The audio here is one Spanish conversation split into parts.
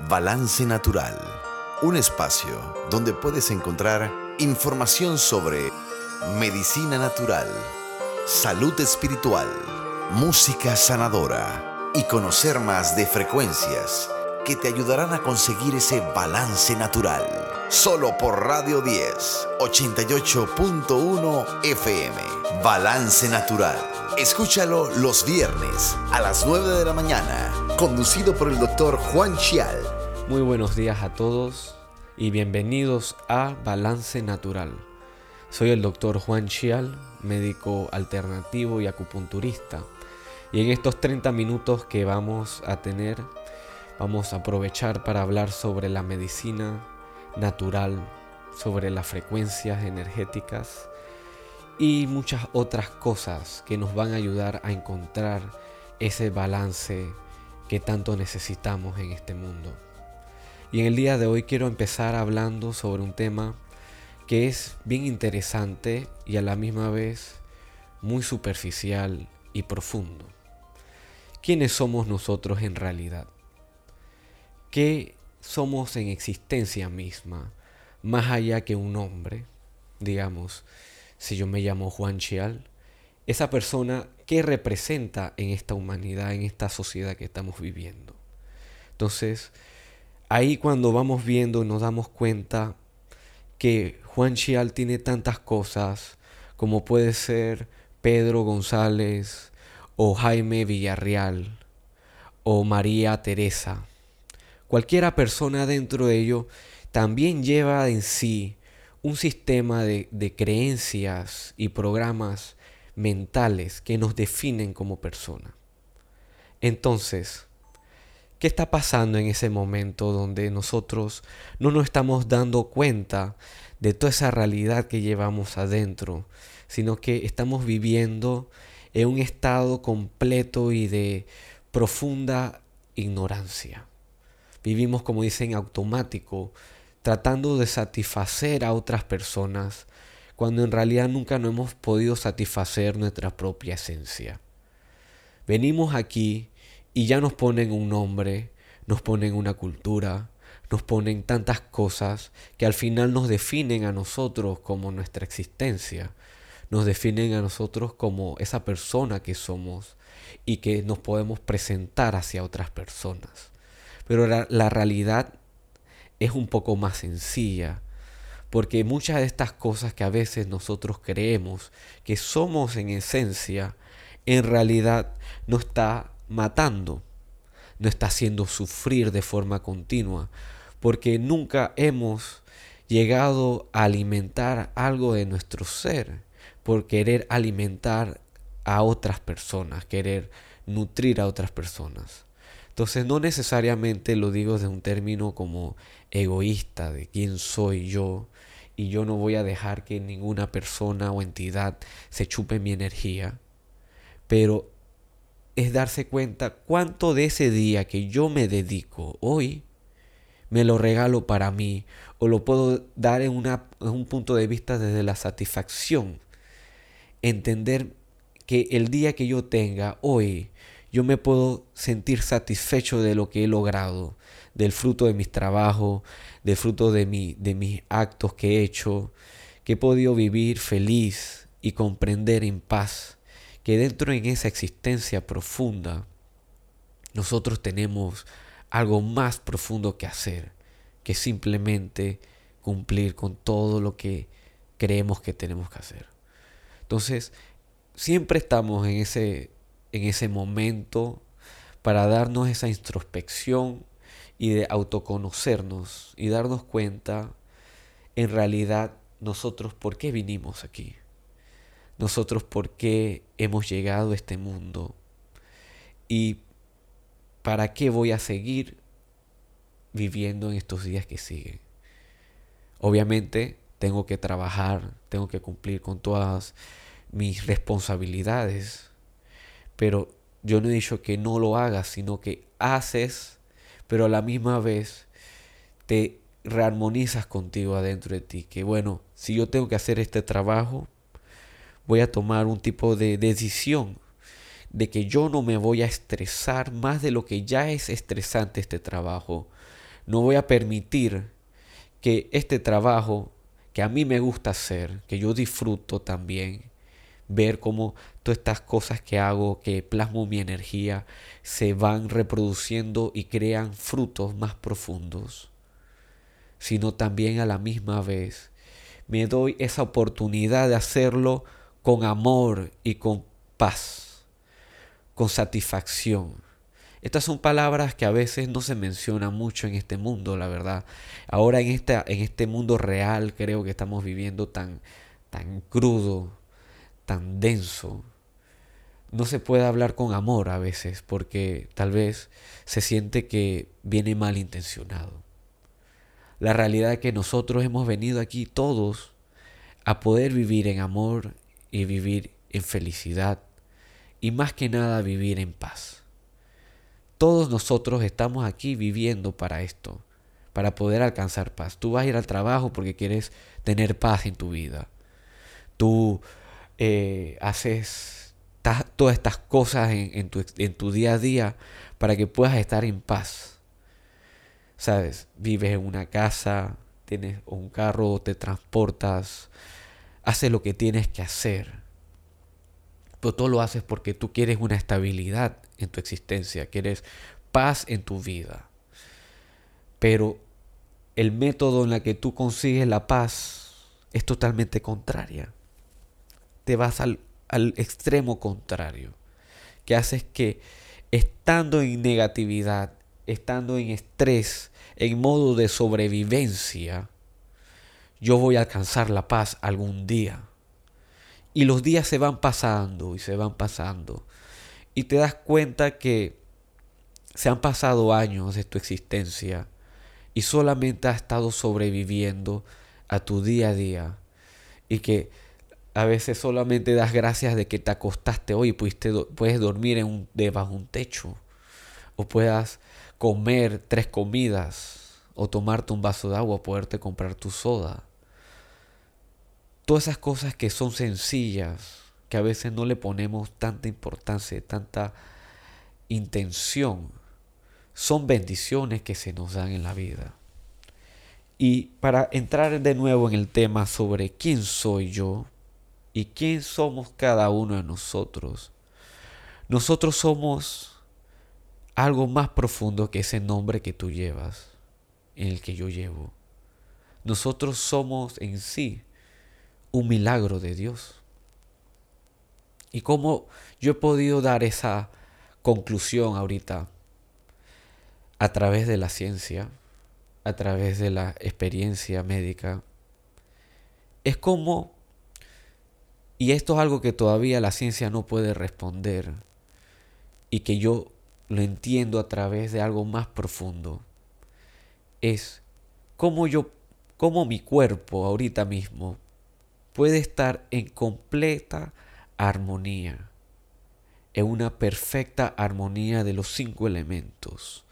Balance Natural, un espacio donde puedes encontrar información sobre medicina natural, salud espiritual, música sanadora y conocer más de frecuencias que te ayudarán a conseguir ese balance natural. Solo por Radio 10, 88.1 FM. Balance Natural. Escúchalo los viernes a las 9 de la mañana, conducido por el doctor Juan Chial. Muy buenos días a todos y bienvenidos a Balance Natural. Soy el doctor Juan Chial, médico alternativo y acupunturista. Y en estos 30 minutos que vamos a tener, vamos a aprovechar para hablar sobre la medicina natural, sobre las frecuencias energéticas y muchas otras cosas que nos van a ayudar a encontrar ese balance que tanto necesitamos en este mundo. Y en el día de hoy quiero empezar hablando sobre un tema que es bien interesante y a la misma vez muy superficial y profundo. ¿Quiénes somos nosotros en realidad? ¿Qué somos en existencia misma, más allá que un nombre? Digamos, si yo me llamo Juan Chial, esa persona que representa en esta humanidad, en esta sociedad que estamos viviendo. Entonces, ahí cuando vamos viendo nos damos cuenta que Juan Chial tiene tantas cosas como puede ser Pedro González o Jaime Villarreal o María Teresa. Cualquiera persona dentro de ello también lleva en sí un sistema de, de creencias y programas mentales que nos definen como persona. Entonces, ¿qué está pasando en ese momento donde nosotros no nos estamos dando cuenta de toda esa realidad que llevamos adentro, sino que estamos viviendo en un estado completo y de profunda ignorancia? Vivimos, como dicen, automático, tratando de satisfacer a otras personas, cuando en realidad nunca no hemos podido satisfacer nuestra propia esencia. Venimos aquí y ya nos ponen un nombre, nos ponen una cultura, nos ponen tantas cosas que al final nos definen a nosotros como nuestra existencia, nos definen a nosotros como esa persona que somos y que nos podemos presentar hacia otras personas. Pero la, la realidad es un poco más sencilla, porque muchas de estas cosas que a veces nosotros creemos que somos en esencia, en realidad no está matando, no está haciendo sufrir de forma continua, porque nunca hemos llegado a alimentar algo de nuestro ser por querer alimentar a otras personas, querer nutrir a otras personas. Entonces no necesariamente lo digo de un término como egoísta, de quién soy yo, y yo no voy a dejar que ninguna persona o entidad se chupe mi energía, pero es darse cuenta cuánto de ese día que yo me dedico hoy, me lo regalo para mí, o lo puedo dar en, una, en un punto de vista desde la satisfacción. Entender que el día que yo tenga hoy, yo me puedo sentir satisfecho de lo que he logrado, del fruto de mis trabajos, del fruto de, mi, de mis actos que he hecho, que he podido vivir feliz y comprender en paz que dentro en esa existencia profunda nosotros tenemos algo más profundo que hacer que simplemente cumplir con todo lo que creemos que tenemos que hacer. Entonces, siempre estamos en ese en ese momento para darnos esa introspección y de autoconocernos y darnos cuenta en realidad nosotros por qué vinimos aquí. Nosotros por qué hemos llegado a este mundo y para qué voy a seguir viviendo en estos días que siguen. Obviamente tengo que trabajar, tengo que cumplir con todas mis responsabilidades, pero yo no he dicho que no lo hagas, sino que haces, pero a la misma vez te rearmonizas contigo adentro de ti. Que bueno, si yo tengo que hacer este trabajo, voy a tomar un tipo de decisión de que yo no me voy a estresar más de lo que ya es estresante este trabajo. no voy a permitir que este trabajo que a mí me gusta hacer, que yo disfruto también, ver cómo todas estas cosas que hago, que plasmo mi energía, se van reproduciendo y crean frutos más profundos, sino también a la misma vez me doy esa oportunidad de hacerlo con amor y con paz, con satisfacción. Estas son palabras que a veces no se mencionan mucho en este mundo, la verdad. Ahora en, esta, en este mundo real creo que estamos viviendo tan, tan crudo, tan denso. No se puede hablar con amor a veces porque tal vez se siente que viene malintencionado. La realidad es que nosotros hemos venido aquí todos a poder vivir en amor y vivir en felicidad y más que nada vivir en paz. Todos nosotros estamos aquí viviendo para esto, para poder alcanzar paz. Tú vas a ir al trabajo porque quieres tener paz en tu vida. Tú eh, haces todas estas cosas en, tu, en tu día a día para que puedas estar en paz. ¿Sabes? Vives en una casa, tienes un carro, te transportas, haces lo que tienes que hacer. Pero todo lo haces porque tú quieres una estabilidad en tu existencia, quieres paz en tu vida. Pero el método en el que tú consigues la paz es totalmente contraria. Te vas al, al extremo contrario, que haces que estando en negatividad, estando en estrés, en modo de sobrevivencia, yo voy a alcanzar la paz algún día. Y los días se van pasando y se van pasando y te das cuenta que se han pasado años de tu existencia y solamente has estado sobreviviendo a tu día a día y que a veces solamente das gracias de que te acostaste hoy y pudiste, puedes dormir debajo un techo o puedas comer tres comidas o tomarte un vaso de agua, poderte comprar tu soda. Todas esas cosas que son sencillas, que a veces no le ponemos tanta importancia, tanta intención, son bendiciones que se nos dan en la vida. Y para entrar de nuevo en el tema sobre quién soy yo y quién somos cada uno de nosotros, nosotros somos algo más profundo que ese nombre que tú llevas, en el que yo llevo. Nosotros somos en sí un milagro de Dios. ¿Y cómo yo he podido dar esa conclusión ahorita? A través de la ciencia, a través de la experiencia médica. Es como, y esto es algo que todavía la ciencia no puede responder, y que yo lo entiendo a través de algo más profundo, es cómo yo, cómo mi cuerpo ahorita mismo puede estar en completa armonía, en una perfecta armonía de los cinco elementos,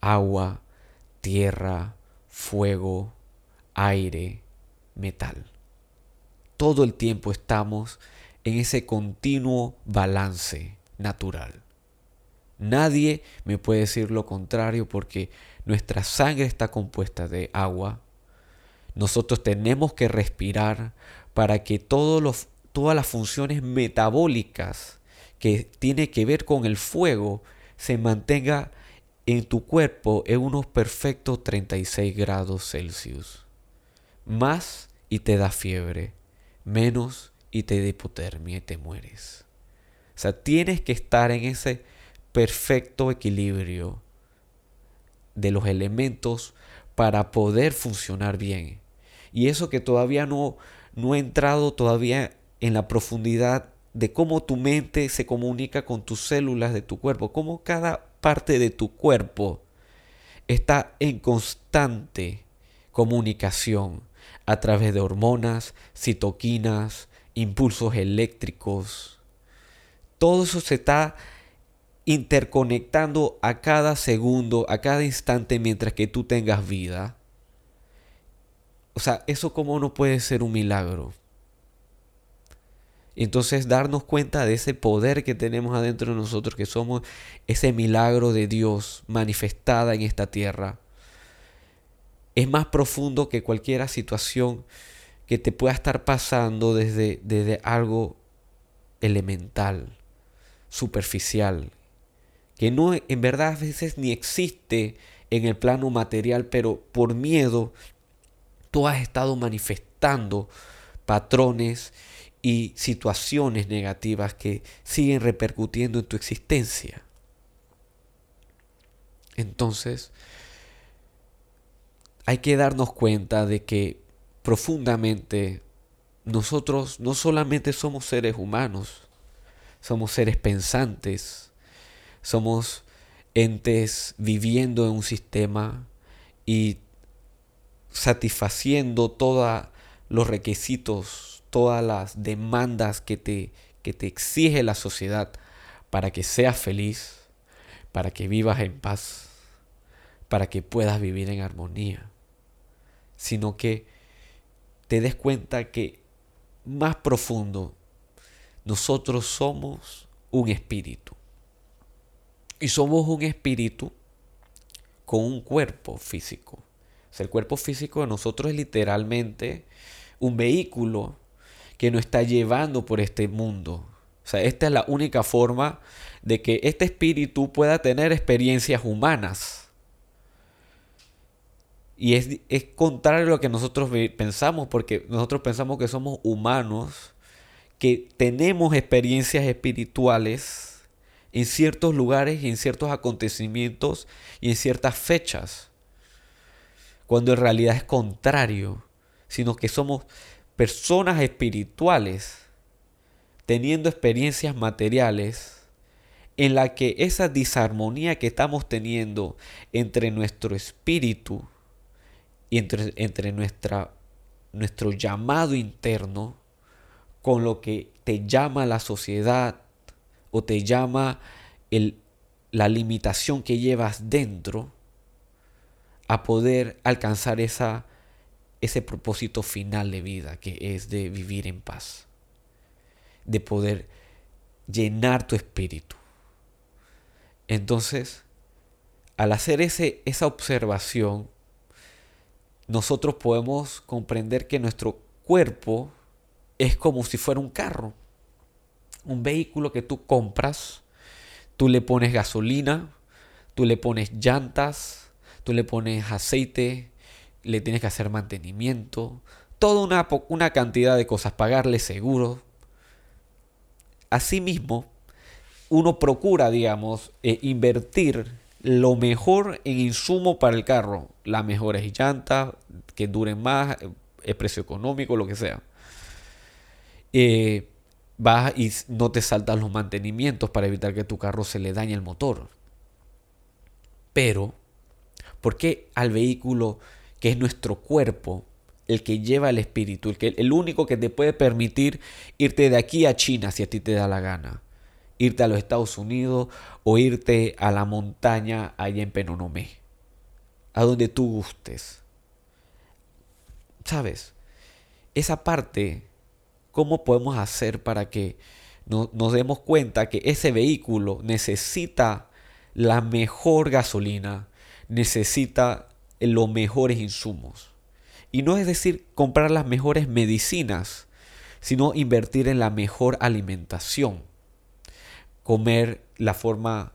agua, tierra, fuego, aire, metal. Todo el tiempo estamos en ese continuo balance natural. Nadie me puede decir lo contrario porque nuestra sangre está compuesta de agua. Nosotros tenemos que respirar para que todas las funciones metabólicas que tiene que ver con el fuego se mantenga en tu cuerpo en unos perfectos 36 grados Celsius. Más y te da fiebre, menos y te da hipotermia y te mueres. O sea, tienes que estar en ese perfecto equilibrio de los elementos para poder funcionar bien. Y eso que todavía no, no he entrado todavía en la profundidad de cómo tu mente se comunica con tus células de tu cuerpo, cómo cada parte de tu cuerpo está en constante comunicación a través de hormonas, citoquinas, impulsos eléctricos. Todo eso se está interconectando a cada segundo, a cada instante mientras que tú tengas vida. O sea, eso como no puede ser un milagro. Entonces darnos cuenta de ese poder que tenemos adentro de nosotros, que somos ese milagro de Dios manifestada en esta tierra. Es más profundo que cualquier situación que te pueda estar pasando desde, desde algo elemental, superficial, que no en verdad a veces ni existe en el plano material, pero por miedo tú has estado manifestando patrones y situaciones negativas que siguen repercutiendo en tu existencia. Entonces, hay que darnos cuenta de que profundamente nosotros no solamente somos seres humanos, somos seres pensantes, somos entes viviendo en un sistema y satisfaciendo todos los requisitos, todas las demandas que te, que te exige la sociedad para que seas feliz, para que vivas en paz, para que puedas vivir en armonía, sino que te des cuenta que más profundo nosotros somos un espíritu. Y somos un espíritu con un cuerpo físico. O sea, el cuerpo físico de nosotros es literalmente un vehículo que nos está llevando por este mundo. O sea, esta es la única forma de que este espíritu pueda tener experiencias humanas. Y es, es contrario a lo que nosotros pensamos, porque nosotros pensamos que somos humanos, que tenemos experiencias espirituales en ciertos lugares y en ciertos acontecimientos y en ciertas fechas, cuando en realidad es contrario, sino que somos personas espirituales teniendo experiencias materiales en la que esa disarmonía que estamos teniendo entre nuestro espíritu entre, entre nuestra, nuestro llamado interno con lo que te llama la sociedad o te llama el, la limitación que llevas dentro a poder alcanzar esa, ese propósito final de vida que es de vivir en paz, de poder llenar tu espíritu. Entonces, al hacer ese, esa observación, nosotros podemos comprender que nuestro cuerpo es como si fuera un carro, un vehículo que tú compras, tú le pones gasolina, tú le pones llantas, tú le pones aceite, le tienes que hacer mantenimiento, toda una, una cantidad de cosas, pagarle seguro. Asimismo, uno procura, digamos, eh, invertir lo mejor en insumo para el carro, las mejores llantas, que duren más, el eh, precio económico, lo que sea. Eh, vas y no te saltan los mantenimientos para evitar que tu carro se le dañe el motor. Pero, ¿por qué al vehículo que es nuestro cuerpo, el que lleva el espíritu, el, que, el único que te puede permitir irte de aquí a China si a ti te da la gana? irte a los Estados Unidos o irte a la montaña allá en Penonomé, a donde tú gustes. ¿Sabes? Esa parte, ¿cómo podemos hacer para que nos demos cuenta que ese vehículo necesita la mejor gasolina, necesita los mejores insumos? Y no es decir comprar las mejores medicinas, sino invertir en la mejor alimentación comer la forma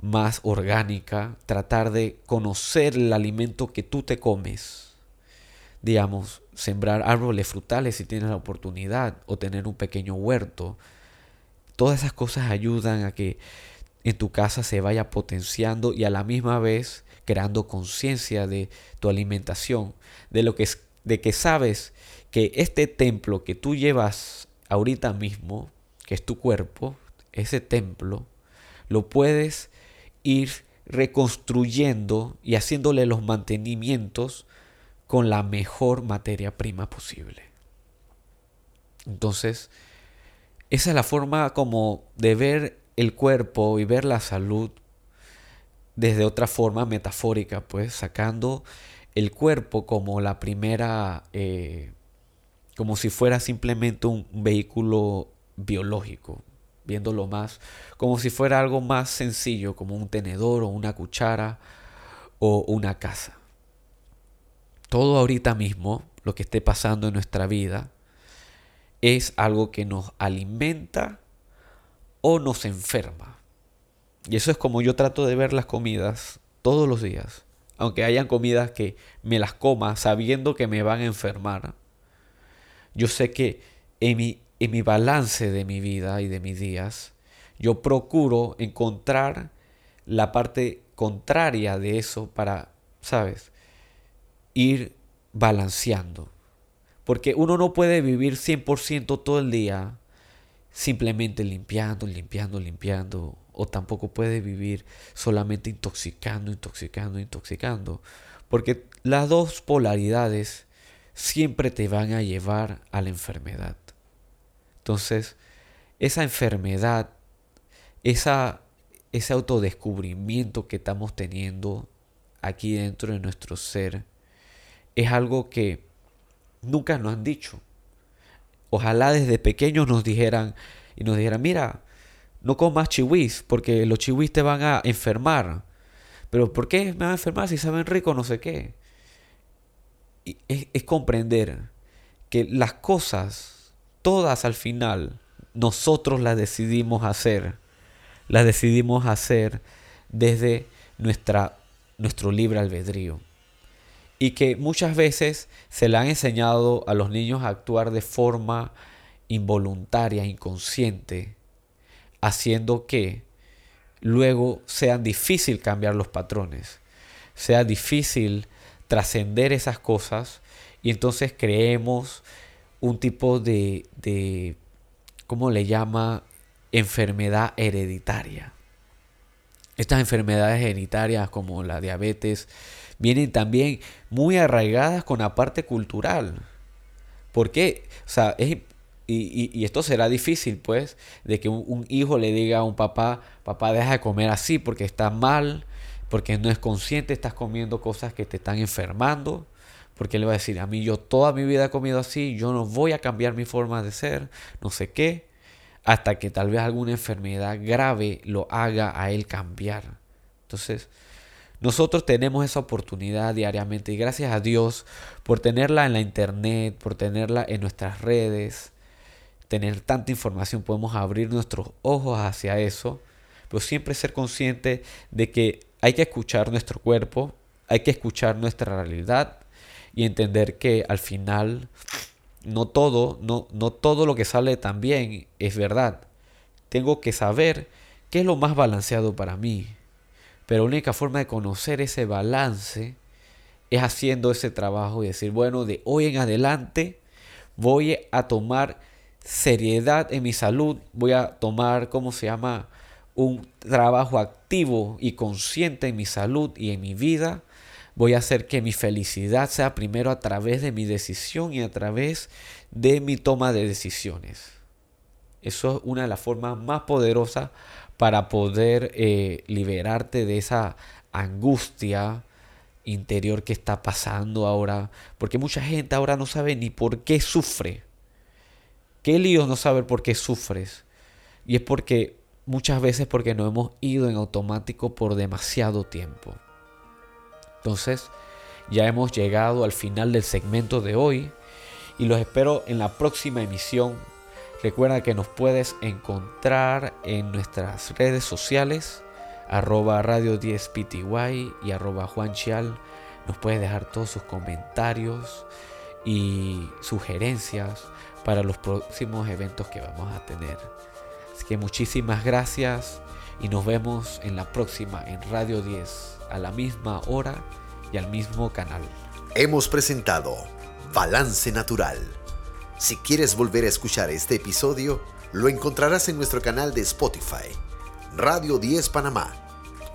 más orgánica, tratar de conocer el alimento que tú te comes. Digamos, sembrar árboles frutales si tienes la oportunidad o tener un pequeño huerto. Todas esas cosas ayudan a que en tu casa se vaya potenciando y a la misma vez creando conciencia de tu alimentación, de lo que es, de que sabes que este templo que tú llevas ahorita mismo, que es tu cuerpo, ese templo, lo puedes ir reconstruyendo y haciéndole los mantenimientos con la mejor materia prima posible. Entonces, esa es la forma como de ver el cuerpo y ver la salud desde otra forma metafórica, pues sacando el cuerpo como la primera, eh, como si fuera simplemente un vehículo biológico, viéndolo más como si fuera algo más sencillo, como un tenedor o una cuchara o una casa. todo ahorita mismo, lo que esté pasando en nuestra vida, es algo que nos alimenta o nos enferma. Y eso es como yo trato de ver las comidas todos los días. Aunque hayan comidas que me las coma sabiendo que me van a enfermar, yo sé que en mi, en mi balance de mi vida y de mis días, yo procuro encontrar la parte contraria de eso para, ¿sabes? Ir balanceando. Porque uno no puede vivir 100% todo el día simplemente limpiando, limpiando, limpiando. O tampoco puede vivir solamente intoxicando, intoxicando, intoxicando. Porque las dos polaridades siempre te van a llevar a la enfermedad. Entonces, esa enfermedad, esa, ese autodescubrimiento que estamos teniendo aquí dentro de nuestro ser, es algo que nunca nos han dicho. Ojalá desde pequeños nos dijeran y nos dijeran, mira, no comas chihuis porque los chihuis te van a enfermar. Pero ¿por qué me van a enfermar si saben rico no sé qué? Y es, comprender que las cosas, todas al final, nosotros las decidimos hacer. Las decidimos hacer desde nuestra, nuestro libre albedrío y que muchas veces se le han enseñado a los niños a actuar de forma involuntaria, inconsciente, haciendo que luego sea difícil cambiar los patrones, sea difícil trascender esas cosas y entonces creemos un tipo de, de ¿cómo le llama? Enfermedad hereditaria. Estas enfermedades hereditarias como la diabetes, vienen también muy arraigadas con la parte cultural. ¿Por qué? O sea, y, y, esto será difícil, pues, de que un, hijo le diga a un papá, papá, deja de comer así porque está mal, porque no es consciente, estás comiendo cosas que te están enfermando. Porque él va a decir, a mí yo toda mi vida he comido así, yo no voy a cambiar mi forma de ser, no sé qué, hasta que tal vez alguna enfermedad grave lo haga a él cambiar. Entonces, nosotros tenemos esa oportunidad diariamente y gracias a Dios por tenerla en la internet, por tenerla en nuestras redes, tener tanta información, podemos abrir nuestros ojos hacia eso, pero siempre ser consciente de que hay que escuchar nuestro cuerpo, hay que escuchar nuestra realidad y entender que al final no todo, no, no todo lo que sale tan bien es verdad. Tengo que saber qué es lo más balanceado para mí, pero la única forma de conocer ese balance es haciendo ese trabajo y decir, bueno, de hoy en adelante voy a tomar seriedad en mi salud, voy a tomar, ¿cómo se llama? Un trabajo activo y consciente en mi salud y en mi vida. Voy a hacer que mi felicidad sea primero a través de mi decisión y a través de mi toma de decisiones. Eso es una de las formas más poderosas para poder eh, liberarte de esa angustia interior que está pasando ahora. Porque mucha gente ahora no sabe ni por qué sufre. ¿Qué lío no saber por qué sufres? Y es porque muchas veces porque no hemos ido en automático por demasiado tiempo. Entonces, ya hemos llegado al final del segmento de hoy y los espero en la próxima emisión Recuerda que nos puedes encontrar en nuestras redes sociales, arroba radio 10 pty y arroba Juan Nos puedes dejar todos sus comentarios y sugerencias para los próximos eventos que vamos a tener. Así que muchísimas gracias y nos vemos en la próxima en Radio 10 a la misma hora y al mismo canal. Hemos presentado Balance Natural si quieres volver a escuchar este episodio, lo encontrarás en nuestro canal de Spotify, Radio 10 Panamá.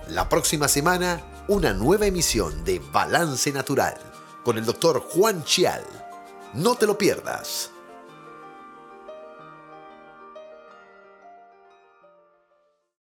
La próxima semana, una nueva emisión de Balance Natural con el doctor Juan Chial. No te lo pierdas.